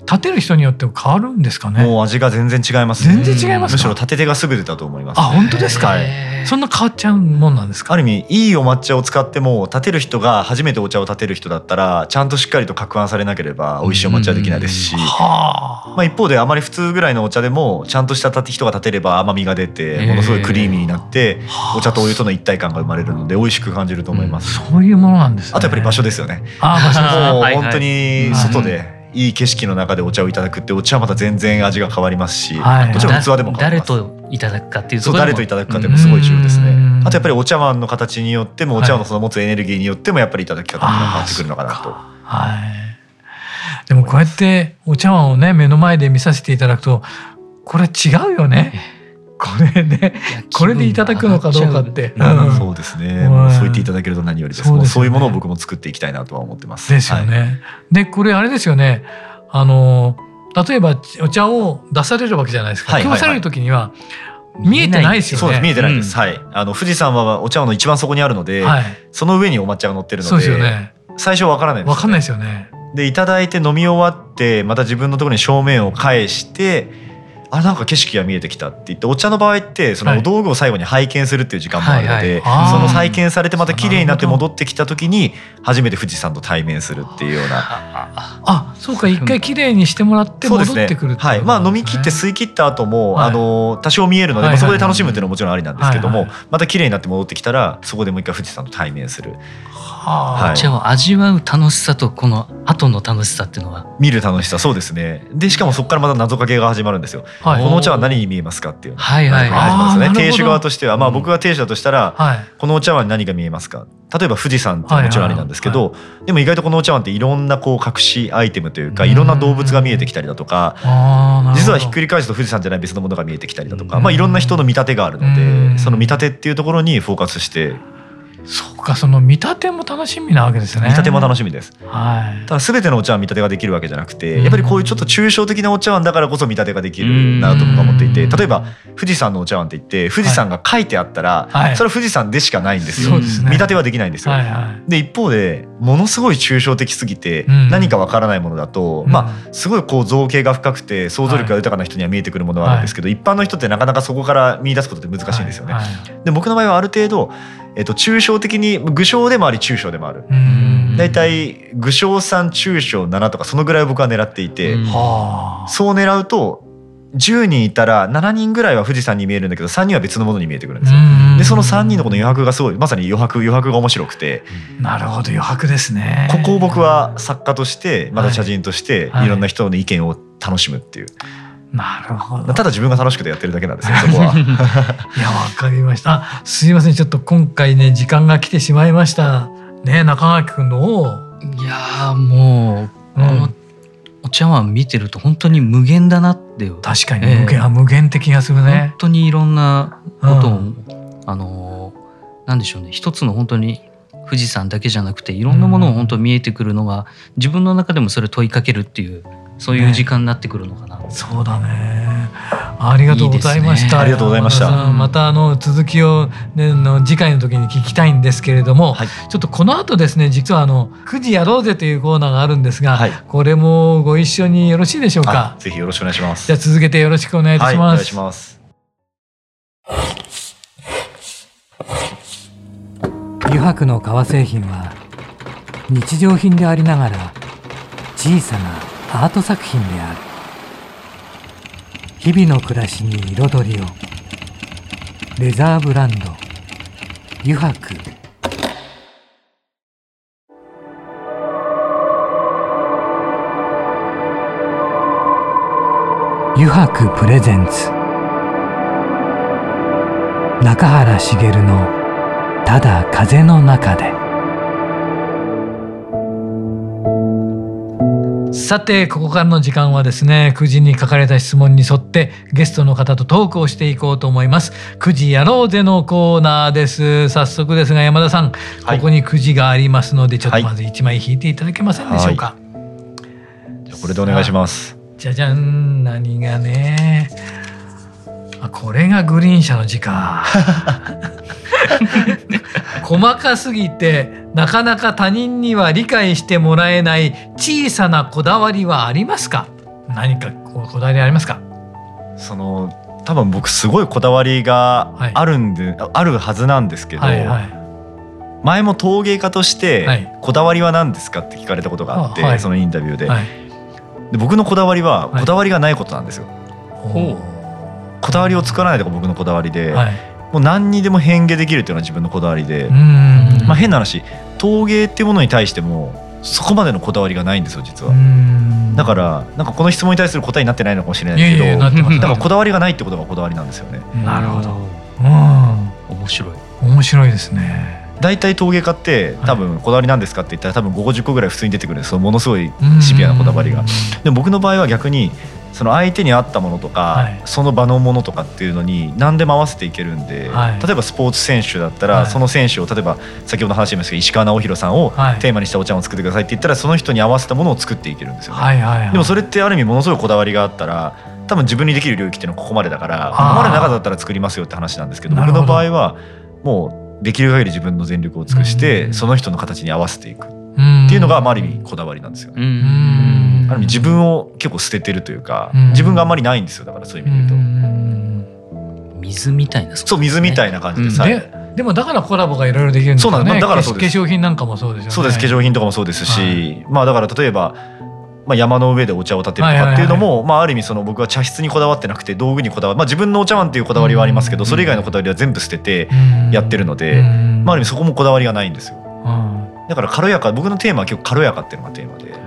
Speaker 1: 立てる人によって変わるんですかね？
Speaker 3: もう味が全然違います、
Speaker 1: ね、全然違います
Speaker 3: むしろ立て手が優れたと思います、
Speaker 1: ね、あ本当ですか？そんな変わっちゃうもんなんですか？
Speaker 3: ある意味いいお抹茶を使っても立てる人が初めてお茶を立てる人だったらちゃんとしっかりと攪拌されなければ美味しいお抹茶はできないですし、まあ一方であまり普通ぐらいのお茶でもちゃんとした人が立てれば甘みが出てものすごいクリーミーになってお茶とお湯との一体感が生まれるので美味しく感じると思います。
Speaker 1: そういうものなんです、ね、
Speaker 3: あとやっぱり場所ですよね。
Speaker 1: あ場所
Speaker 3: もう本当に外で。いい景色の中でお茶をいただくってお茶はまた全然味が変わりますし、はい、もちろん器でも
Speaker 2: 誰といただくかっていう
Speaker 3: そう誰といただくか。っていうのもすごい重要ですね。あとやっぱりお茶碗の形によってもお茶碗のその持つエネルギーによってもやっぱりいただき方が変わってくるのかなと。
Speaker 1: はい。でもこうやってお茶碗をね目の前で見させていただくとこれ違うよね。これでこれでいただくのかどうかって、
Speaker 3: うん、そうですね、うん、そう言っていただけると何よりです。そう、ね、そういうものを僕も作っていきたいなとは思ってます。
Speaker 1: ですよね、はい、でこれあれですよね。あの例えばお茶を出されるわけじゃないですか、はいはいはい、今日される時には見えてないですよね。
Speaker 3: そうです見えてないです。うん、はい。あの富士山はお茶碗の一番底にあるので、はい、その上にお抹茶が乗ってるので、そうですよね。最初わからないです、
Speaker 1: ね。わかんないですよね。
Speaker 3: でいただいて飲み終わってまた自分のところに正面を返してあなんか景色が見えてきたって言ってお茶の場合ってそのお道具を最後に拝見するっていう時間もあるので、その拝見されてまた綺麗になって戻ってきた時に初めて富士山と対面するっていうような。
Speaker 1: あそうか一回綺麗にしてもらって戻ってくる、ね、
Speaker 3: はい。まあ飲み切って吸い切った後も、はい、あの多少見えるので、まあ、そこで楽しむっていうのはもちろんありなんですけども、また綺麗になって戻ってきたらそこでもう一回富士山と対面する。
Speaker 2: はい、じゃあ味わう楽しさとこの後の楽しさっていうのは？
Speaker 3: 見る楽しさそうですね。でしかもそこからまた謎かけが始まるんですよ、はい、このお茶は何に見えますかっていう
Speaker 2: はいはい。は
Speaker 3: 亭主側としてはまあ僕が亭主だとしたら、はい、このお茶碗に何が見えますか？例えば富士山ってもちろんありなんですけど、でも意外とこのお茶碗っていろんなこう隠しアイテムというかいろんな動物が見えてきたりだとか実はひっくり返すと富士山じゃない別のものが見えてきたりだとか、まあ、いろんな人の見立てがあるのでその見立てっていうところにフォーカスして
Speaker 1: そうかその見立ても楽しみなわけですね。
Speaker 3: 見立ても楽しみです、
Speaker 1: は
Speaker 3: い、ただ全てのお茶碗見立てができるわけじゃなくてやっぱりこういうちょっと抽象的なお茶碗だからこそ見立てができるなと僕は思っていて例えば富士山のお茶碗って言って富士山が書いてあったら、はい、それは富士山でしかないんですよ、はい、見立てはできないんですよ、はいはい、で一方でものすごい抽象的すぎて何かわからないものだと、まあすごいこう造形が深くて想像力が豊かな人には見えてくるものはあるんですけど、一般の人ってなかなかそこから見出すことって難しいんですよね。で僕の場合はある程度えっと、抽象的に具象でもあり抽象でもある。大体具象3抽象7とかそのぐらい僕は狙っていて。そう狙うと10人いたら7人ぐらいは富士山に見えるんだけど3人は別のものに見えてくるんですよ。でその3人のこの余白がすごいまさに余白余白が面白くて。
Speaker 1: なるほど余白ですね。
Speaker 3: ここを僕は作家としてまた茶人としていろんな人の意見を楽しむっていう。
Speaker 1: なるほど。
Speaker 3: ただ自分が楽しくてやってるだけなんですよ。そこは。
Speaker 1: いや、わかりました。すいません、ちょっと今回ね、時間が来てしまいました。ね、中垣君の。
Speaker 2: いや、もう、うん、お茶碗見てると本当に無限だなって
Speaker 1: 確かに無限、えー、無限って気がするね
Speaker 2: 本当にいろんなことを、うん、あのなんでしょうね一つの本当に富士山だけじゃなくていろんなものを本当見えてくるのが、自分の中でもそれ問いかけるっていうそういう時間になってくるのかな、ね、
Speaker 1: そうだね。ありがとうございました、ね、
Speaker 3: ありがとうございました。
Speaker 1: またあの続きを、ね、の次回の時に聞きたいんですけれども、はい、ちょっとこの後ですね実はあの9時やろうぜというコーナーがあるんですが、はい、これもご一緒によろしいでしょうか？
Speaker 3: ぜひよろしくお願いします。
Speaker 1: じゃあ続けてよろしくお願いいたします、はい、お願い
Speaker 3: します。
Speaker 1: 油白の革製品は日常品でありながら小さなアート作品である。日々の暮らしに彩りを。レザーブランド。油白油白プレゼンツ。中原茂の「ただ風の中で」さてここからの時間はですね9時に書かれた質問に沿ってゲストの方とトークをしていこうと思います。9時やろうぜのコーナーです。早速ですが山田さん、はい、ここに9時がありますのでちょっとまず1枚引いていただけませんでしょうか、
Speaker 3: はい、じゃこれでお願いします。
Speaker 1: じゃじゃん何がねあこれがグリーン車の字か。細かすぎてなかなか他人には理解してもらえない小さなこだわりはありますか？何かこだわりありますか？
Speaker 3: その多分僕すごいこだわりがあるんで、はい、あるはずなんですけど、はいはい、前も陶芸家としてこだわりは何ですかって聞かれたことがあって、はい、そのインタビューで。で僕のこだわりはこだわりがないことなんですよ。こだわりを作らないとか僕のこだわりで、もう何にでも変化できるっていうのは自分のこだわりで、まあ、変な話陶芸っていうものに対してもそこまでのこだわりがないんですよ実は。だからなんかこの質問に対する答えになってないのかもしれないけどだからこだわりがないってことがこだわりなんですよね。
Speaker 1: なるほど、
Speaker 2: うん、面白い。
Speaker 1: 面白いですね。
Speaker 3: 大体陶芸家って多分こだわりなんですかって言ったら多分50個ぐらい普通に出てくるんですものすごいシビアなこだわりが。でも僕の場合は逆にその相手に合ったものとか、はい、その場のものとかっていうのに何でも合わせていけるんで、はい、例えばスポーツ選手だったら、はい、その選手を例えば先ほど話しましたけど石川直弘さんをテーマにしたお茶を作ってくださいって言ったらその人に合わせたものを作っていけるんですよね。はいはいはい、でもそれってある意味ものすごいこだわりがあったら多分自分にできる領域っていうのはここまでだからここまでなかったら作りますよって話なんですけど僕の場合はもうできる限り自分の全力を尽くしてその人の形に合わせていくっていうのがある意味こだわりなんですよ。ね。ある意味自分を結構捨ててるというか、自分があんまりないんですよだからそういう意味で言
Speaker 2: うと。水みたいな
Speaker 3: そう水みたいな感じで
Speaker 1: さ、でもだからコラボがいろいろできるんですよね。そうなんだからそうです。化粧品なんかもそうですよね。
Speaker 3: そうです化粧品とかもそうですし、はい、まあだから例えば。まあ、山の上でお茶を立てるとかっていうのも、まあ、ある意味その僕は茶室にこだわってなくて道具にこだわまあ、自分のお茶碗っていうこだわりはありますけどそれ以外のこだわりは全部捨ててやってるので、まあ、ある意味そこもこだわりがないんですよ。だから軽やか僕のテーマは結構軽やかっていうのがテーマで。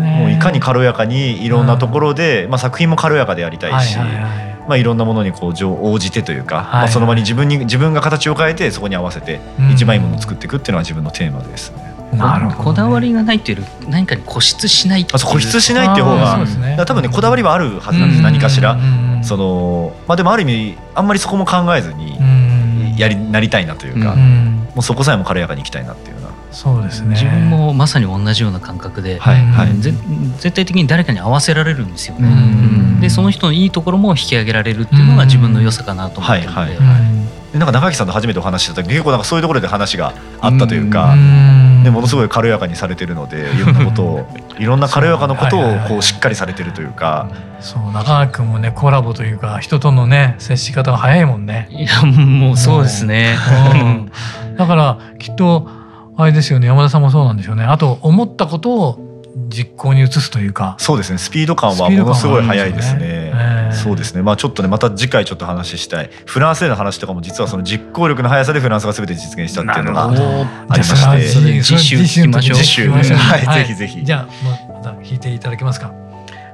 Speaker 3: もういかに軽やかにいろんなところで、まあ、作品も軽やかでやりたいし、まあ、いろんなものにこう応じてというか、まあ、その場に自分に自分が形を変えてそこに合わせて一番いいものを作っていくっていうのは自分のテーマですね。
Speaker 2: なるほど、ね、こだわりがないっていう何かに固執しない
Speaker 3: あ固執しないっていう方が、ね、多分ねこだわりはあるはずなんです何かしら。そのまあ、でもある意味あんまりそこも考えずにやりなりたいなというか、もうそこさえも軽やかにいきたいなっていう
Speaker 1: そうですね
Speaker 2: 自分もまさに同じような感覚で、はいはい、絶対的に誰かに合わせられるんですよね。でその人のいいところも引き上げられるっていうのが自分の良さかなと思ってるので。はいはい
Speaker 3: なんか中木さんと初めてお話した時結構なんかそういうところで話があったというかでものすごい軽やかにされてるのでいろんなことを いろんな軽やかなことをこうしっかりされてるというか。
Speaker 1: そう中川君もねコラボというか人とのね接し方が早いもんね。
Speaker 2: いやもうそうですね。
Speaker 1: うん、だからきっとあれですよね山田さんもそうなんでしょうね。あと思ったことを実行に移すというか
Speaker 3: そうですねスピード感はものすごい速いですね。えー、そうですねまあちょっとねまた次回ちょっと話したいフランスでの話とかも実はその実行力の速さでフランスが全て実現したっていうのがありまして
Speaker 2: 次週。次
Speaker 3: 週はい、はい、ぜひぜひ。
Speaker 1: じゃあまた聞いていただけますか。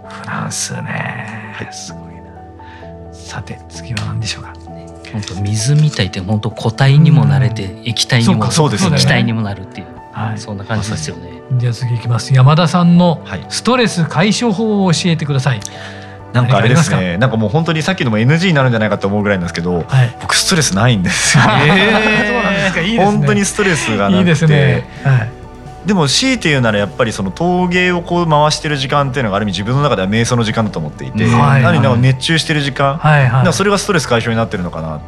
Speaker 1: フランスね、はい、すごいな。さて次は何でしょうか。
Speaker 2: 本当水みたいって本当固体にもなれて液体にも
Speaker 3: そうです、
Speaker 2: ね、気体にもなるっていう、はい、そんな感じですよね。
Speaker 1: じゃあ次いきます。山田さんのストレス解消法を教えてください、
Speaker 3: なんかあれですね。なんかもう本当にさっきのも NG になるんじゃないかと思うぐらいなんですけど、はい、僕ストレスないんですよ、えー、本当にストレスがなくて。いいですね、はいでも強いて言うならやっぱりその陶芸をこう回してる時間っていうのがある意味自分の中では瞑想の時間だと思っていて、はいはい、なんか熱中してる時間、はいはい、それがストレス解消になってるのかな、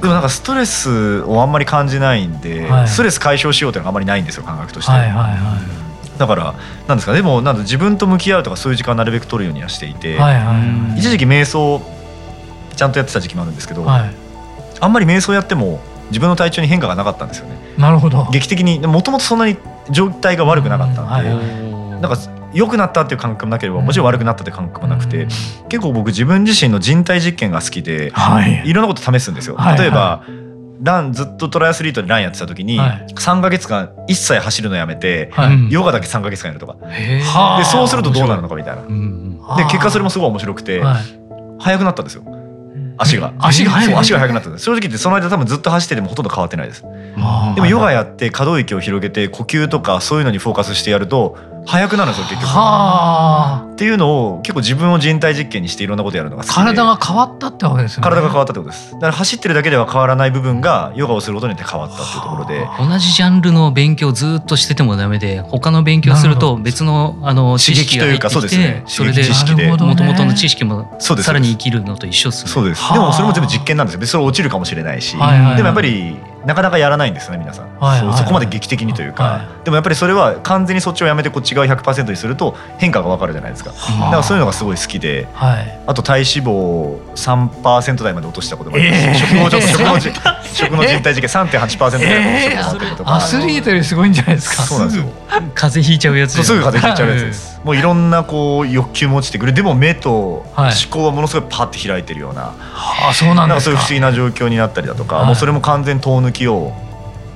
Speaker 3: でもなんかストレスをあんまり感じないんで、はい、ストレス解消しようっていうのがあんまりないんですよ感覚として。は。いはいはいだからなんですかでもなん自分と向き合うとかそういう時間をなるべく取るようにはしていて、一時期瞑想ちゃんとやってた時期もあるんですけど、はい、あんまり瞑想やっても自分の体調に変化がなかったんですよね。
Speaker 1: なるほど。
Speaker 3: 劇的にもともとそんなに状態が悪くなかったんで、うん、なんか良くなったっていう感覚もなければもちろん悪くなったって感覚もなくて、うん、結構僕自分自身の人体実験が好きで、はい、いろんなこと試すんですよ。例えば、はい。はいランずっとトライアスリートでランやってた時に、はい、3か月間一切走るのやめて、はい、ヨガだけ3か月間やるとか。でそうするとどうなるのかみたいな。で結果それもすごい面白くて、はい、速くなったんですよ。足が。
Speaker 1: 足が速
Speaker 3: く足が速くなった正直言ってその間多分ずっと走っててもほとんど変わってないです。でもヨガやって可動域を広げて呼吸とかそういうのにフォーカスしてやると速くなるんですよ結局。っていうのを結構自分を人体実験にしていろんなことやるのが好きで。
Speaker 1: 体が変わったってわけですね。
Speaker 3: 体が変わったってことです。だから走ってるだけでは変わらない部分がヨガをすることによって変わったっていうところで。
Speaker 2: 同じジャンルの勉強ずっとしててもダメで他の勉強すると別のあの知識が入ってきてそうですね。それでもともとの知識もさらに生きるのと一緒ですね。
Speaker 3: そうです。でもそれも全部実験なんですよ。それ落ちるかもしれないし、はいはいはい、でもやっぱりなかなかやらないんですね皆さん、はいはいはい、そこまで劇的にというか、はい、でもやっぱりそれは完全にそっちをやめてこっち側100%にすると変化が分かるじゃないですか、だからそういうのがすごい好きで、はい、あと体脂肪を3%台まで落としたこともあります、えー、食のちょっと食の食の人体実験3.8%ぐらいの
Speaker 1: 食とか、アスリートよりすごいんじゃないですか。
Speaker 3: そうなんですよ。
Speaker 2: 風邪ひいちゃうやつ
Speaker 3: すぐ風邪ひいちゃうやつです、もういろんなこう欲求も落ちてくる。でも目と思考はものすごいパッて開いてるような、
Speaker 1: はい、あそうなんですか。
Speaker 3: そういう不思議な状況になったりだとか、もうそれも完全遠抜きを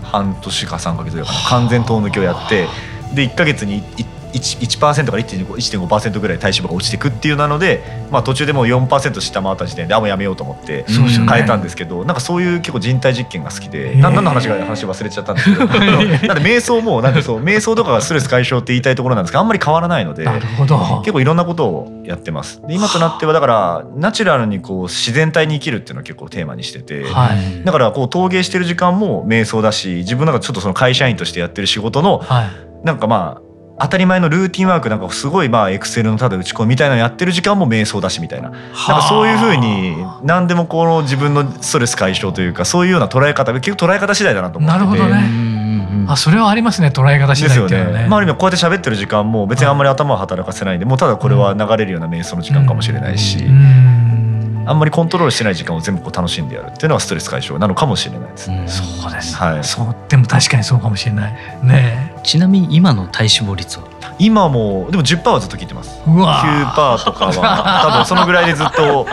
Speaker 3: 半年か3か月ぐらいかな完全遠抜きをやってで1か月に 1%, 1から1.5%ぐらい体脂肪が落ちていくっていうなので、まあ、途中でもう4%下回った時点であもうやめようと思って変えたんですけど、なんかそういう結構人体実験が好きで何の話が話忘れちゃったんですけど なんで瞑想もなんでそう瞑想とかがストレス解消って言いたいところなんですがあんまり変わらないので結構いろんなことをやってます。で今となってはだからナチュラルにこう自然体に生きるっていうのを結構テーマにしてて、はい、だからこう陶芸してる時間も瞑想だし自分なんかちょっとその会社員としてやってる仕事の、はい、なんかまあ当たり前のルーティンワークなんかすごいまあエクセルのただ打ち込みみたいなのやってる時間も瞑想だしみたいな。なんかそういうふうに何でもこの自分のストレス解消というかそういうような捉え方結局捉え方次第だなと思ってて。なるほどね。
Speaker 1: あそれはありますね捉え方次第っていうのね。ね。
Speaker 3: まあ、あこうやって喋ってる時間も別にあんまり頭を働かせないんでもうただこれは流れるような瞑想の時間かもしれないし。あんまりコントロールしてない時間を全部こう楽しんでやるっていうのはストレス解消。なのかもしれないです、ね、
Speaker 1: そうです、はい、そう。でも確かにそうかもしれない。ね
Speaker 2: ちなみに今の体脂肪率は？
Speaker 3: 今もでも10%はずっと聞いてます。うわ9%とかは多分そのぐらいでずっと。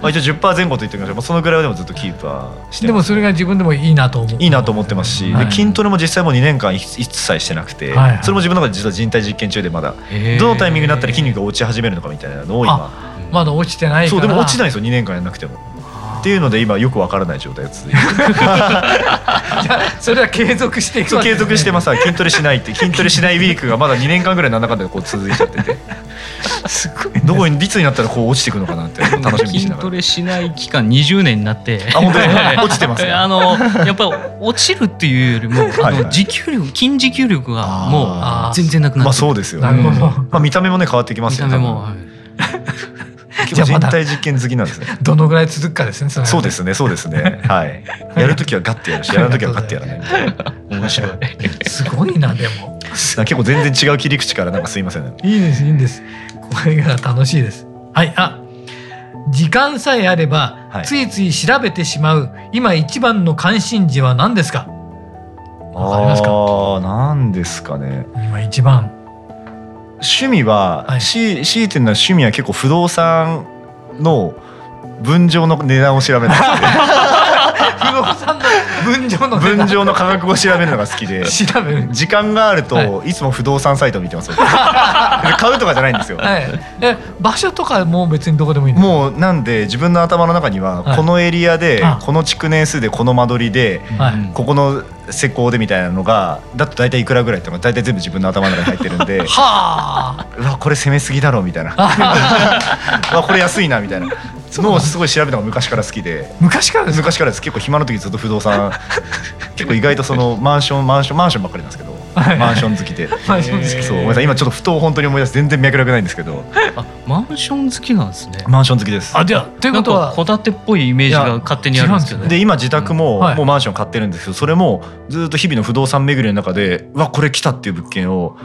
Speaker 3: まあ一応10%前後と言ってみましょう。そのぐらいはでもずっとキープはして
Speaker 1: でもそれが自分でもいいなと思う
Speaker 3: いいなと思ってますし、はい、で筋トレも実際もう2年間一切してなくて、はいはい、それも自分の中で実は人体実験中でまだ。どのタイミングになったら筋肉が落ち始めるのかみたいなのを今。
Speaker 1: まだ落ちてない
Speaker 3: そうでも落ちないですよ。2年間やらなくても。っっていうので今よくわからない状態が続いて
Speaker 1: それは継続していく、
Speaker 3: ね、継続してます。筋トレしないって筋トレしないウィークがまだ2年間ぐらいの中でこう続いちゃってて。すごい、ね、どこにいつになったらこう落ちていくのかなって楽しみにしな
Speaker 2: がら。筋トレしない期間20年になって。
Speaker 3: あ本当に落ちてます、ね、
Speaker 2: あのやっぱ落ちるっていうよりもあの持久力筋持久力がもう全然なくなってまあ
Speaker 3: そうですよ、ね、まあ見た目もね変わってきますよ
Speaker 2: 見た目も、
Speaker 3: 人体実験好きなんですね。
Speaker 1: どのぐらい続くかですね。
Speaker 3: そそうですね、そうですね。はい。やるときはガッてやるし、やるときはガッてやらない。面白い。
Speaker 1: すごいなでも。
Speaker 3: 結構全然違う切り口からなんかすいません、ね。
Speaker 1: いいですいいんです。これが楽しいです。はい。あ、時間さえあれば、はい、ついつい調べてしまう今一番の関心事は何ですか？
Speaker 3: わかりますか？ああ、何ですかね。
Speaker 1: 今一番。
Speaker 3: 趣味は、はい、し強いてるのは趣味は結構不動産の分譲の値段を調べない。
Speaker 1: 不動産の分譲の
Speaker 3: 分譲の価格を調べるのが好きで。
Speaker 1: 調べる。
Speaker 3: 時間があると、い、つも不動産サイトを見てます 買うとかじゃないんですよ、
Speaker 1: はい、え場所とかも別にどこでもいい
Speaker 3: もうなんで自分の頭の中には、このエリアでこの築年数でこの間取りで、ここの施工でみたいなのがだと大体いくらぐらいってのが大体全部自分の頭の中に入ってるんで はあ。うわこれ攻めすぎだろみたいな。うわこれ安いなみたいなのをすごい調べたのが昔から好きで。
Speaker 1: 昔からです
Speaker 3: 昔からです。結構暇の時ずっと不動産。結構意外とそのマンションマンションマンションばっかりなんですけど。マンション好きで。マンション好き。そう。ごめんなさい。今ちょっとふと本当に思い出す。全然脈絡ないんですけど。
Speaker 2: あマンション好きなんですね。
Speaker 3: マンション好きです。
Speaker 1: あじゃあということは
Speaker 2: 戸建てっぽいイメージが勝手にあるんですけど
Speaker 3: で今自宅ももうマンション買ってるんですけどそれもずっと日々の不動産巡りの中でうわこれ来たっていう物件を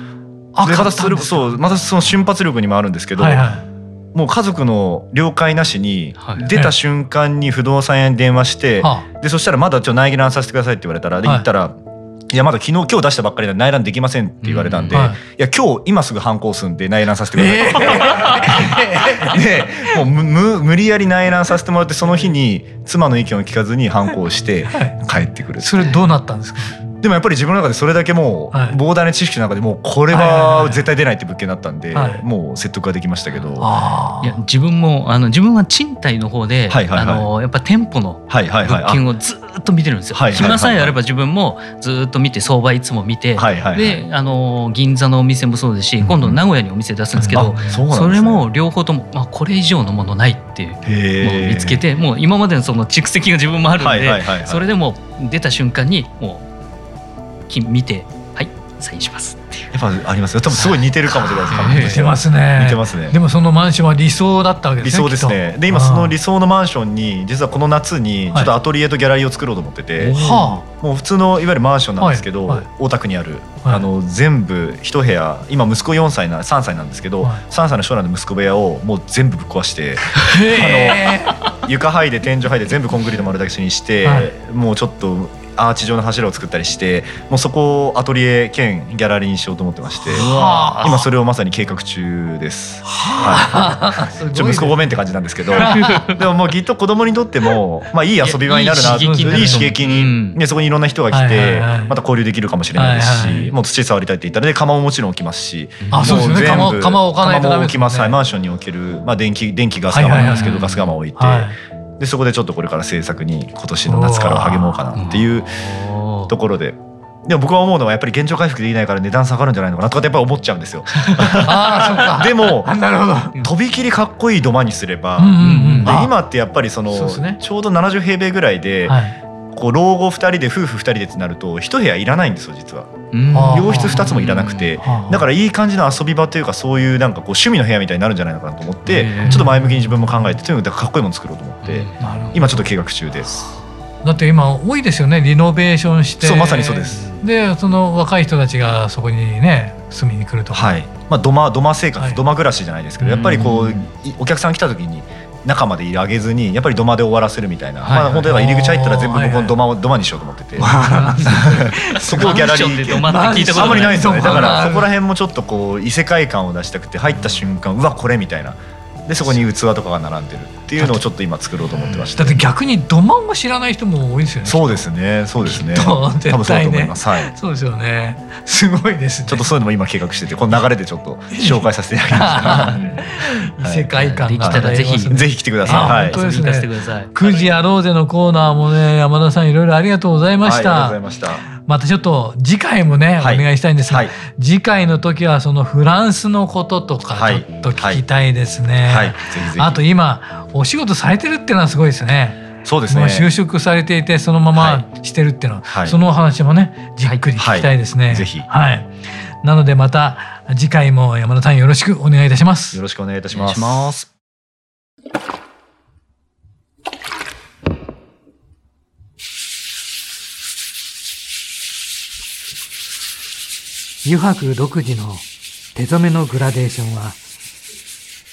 Speaker 3: あまたそれそうまたその瞬発力にもあるんですけど、はいはいもう家族の了解なしに出た瞬間に不動産屋に電話して、でそしたらまだちょっと内覧させてくださいって言われたらで行ったら。いやまだ昨日今日出したばっかりで内覧できませんって言われたんで、うんはい、いや今日今すぐ反抗すんで内覧させてください、でもう無無理やり内覧させてもらってその日に妻の意見を聞かずに反抗して帰ってくる、
Speaker 1: それどうなったんですか？
Speaker 3: でもやっぱり自分の中でそれだけもう膨大な知識の中でもうこれは絶対出ないって物件だったんでもう説得ができましたけど。
Speaker 2: いや自分もあの自分は賃貸の方であのやっぱ店舗の物件をずっと見てるんですよ。暇さえあれば自分もずっと見て相場いつも見てであの銀座のお店もそうですし今度名古屋にお店出すんですけどそれも両方ともまあこれ以上のものないっていう見つけてもう今までのその蓄積が自分もあるんでそれでも出た瞬間にもう見てはいサインします。
Speaker 3: やっぱありますよ。多分すごい似てるかもしれない
Speaker 1: です。似てますね。
Speaker 3: 似てますね。
Speaker 1: でもそのマンションは理想だったわけです
Speaker 3: ね理想ですね。で今その理想のマンションに実はこの夏にちょっとアトリエとギャラリーを作ろうと思ってて、はい、もう普通のいわゆるマンションなんですけど、はい。はい、大田区にある、あの全部一部屋今息子4歳な3歳なんですけど、はい、3歳の将来の息子部屋をもう全部ぶっ壊してあの床剥いで天井剥いで全部コンクリート丸出しにして、もうちょっとアーチ状の柱を作ったりしてもうそこをアトリエ兼ギャラリーにしようと思ってまして今それをまさに計画中です。はい、ちょ息子ごめんって感じなんですけどでももうきっと子供にとっても、まあ、いい遊び場になるないい刺激に、ね、そこにいろんな人が来て、また交流できるかもしれないですし、もう土触りたいって言ったらで窯ももちろん置きますし
Speaker 1: あそうですね。置かないとダメ
Speaker 3: です、ね、マンションに置ける、まあ、電気電気ガス窯なんですけど、ガス窯置いて。でそこでちょっとこれから制作に今年の夏から励もうかなっていうところで。でも僕は思うのはやっぱり現状回復できないから値段下がるんじゃないのかなとかってやっぱり思っちゃうんですよ。でもとびきりかっこいい土間にすれば、で今ってやっぱりその、ね、ちょうど70平米ぐらいで、はい、こう老後2人で夫婦2人でってなると1部屋いらないんですよ実は。洋室2つもいらなくて。だからいい感じの遊び場というかそういうなんかこう趣味の部屋みたいになるんじゃないのかなと思ってちょっと前向きに自分も考えてとにかくかっこいいもの作ろうと思って。今ちょっと計画中です。
Speaker 1: だって今多いですよねリノベーションして。
Speaker 3: そうまさにそうです。
Speaker 1: でその若い人たちがそこにね住みに来ると
Speaker 3: はい。まあ土間土間生活、はい、土間暮らしじゃないですけどやっぱりこうお客さん来た時に中まで上げずにやっぱり土間で終わらせるみたいな、はいはい、まあ、本当は入り口入ったら全部僕の土間を土間にしようと思ってて、そこをギャラリーあんまりないですよね。だからそこら辺もちょっとこう異世界感を出したくて入った瞬間うわこれみたいな。でそこに器とかが並んでるっっていうのをちょっと今作ろうと思ってました、
Speaker 1: だって逆に土間を知らない人も多いですよね。
Speaker 3: そうですね。そうですね。
Speaker 1: 絶対ね
Speaker 3: はい、
Speaker 1: そうですよね。すごいですね。
Speaker 3: ちょっとそういうのも今計画しててこの流れでちょっと紹介させていただきま
Speaker 1: した 異世界観
Speaker 2: が、はい、ぜひ
Speaker 3: ぜひ来てください、
Speaker 1: はい、本当ですね。9時やろうぜのコーナーもね山田さんいろいろありがとうございました、
Speaker 3: はい、ありがとうございました。
Speaker 1: またちょっと次回もね、はい、お願いしたいんですが、はい、次回の時はそのフランスのこととかちょっと聞きたいですね。はい、あと今お仕事されてるっていうのはすごいですね。
Speaker 3: そうですね。
Speaker 1: 就職されていてそのまましてるっていうのは、そのお話もねじっくり聞きたいですね。
Speaker 3: ぜひ。
Speaker 1: はい。なのでまた次回も山田さんよろしくお願いいたします。
Speaker 3: よろしくお願いいたします。
Speaker 1: 油白独自の手染めのグラデーションは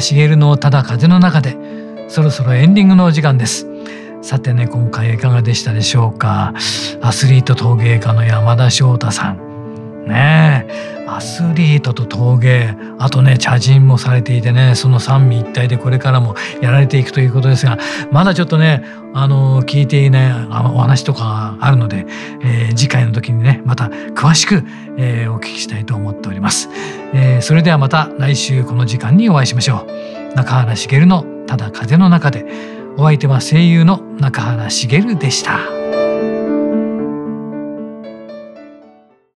Speaker 1: 原茂のただ風の中でそろそろエンディングのお時間です。さてね今回いかがでしたでしょうか？アスリート陶芸家の山田翔太さん。ねえ。アスリートと陶芸あとね茶人もされていてねその三位一体でこれからもやられていくということですがまだちょっとねあの聞いていないお話とかあるので、えー、次回の時にねまた詳しく、えー、お聞きしたいと思っております、えー、それではまた来週この時間にお会いしましょう。中原茂のただ風の中で。お相手は声優の中原茂でした。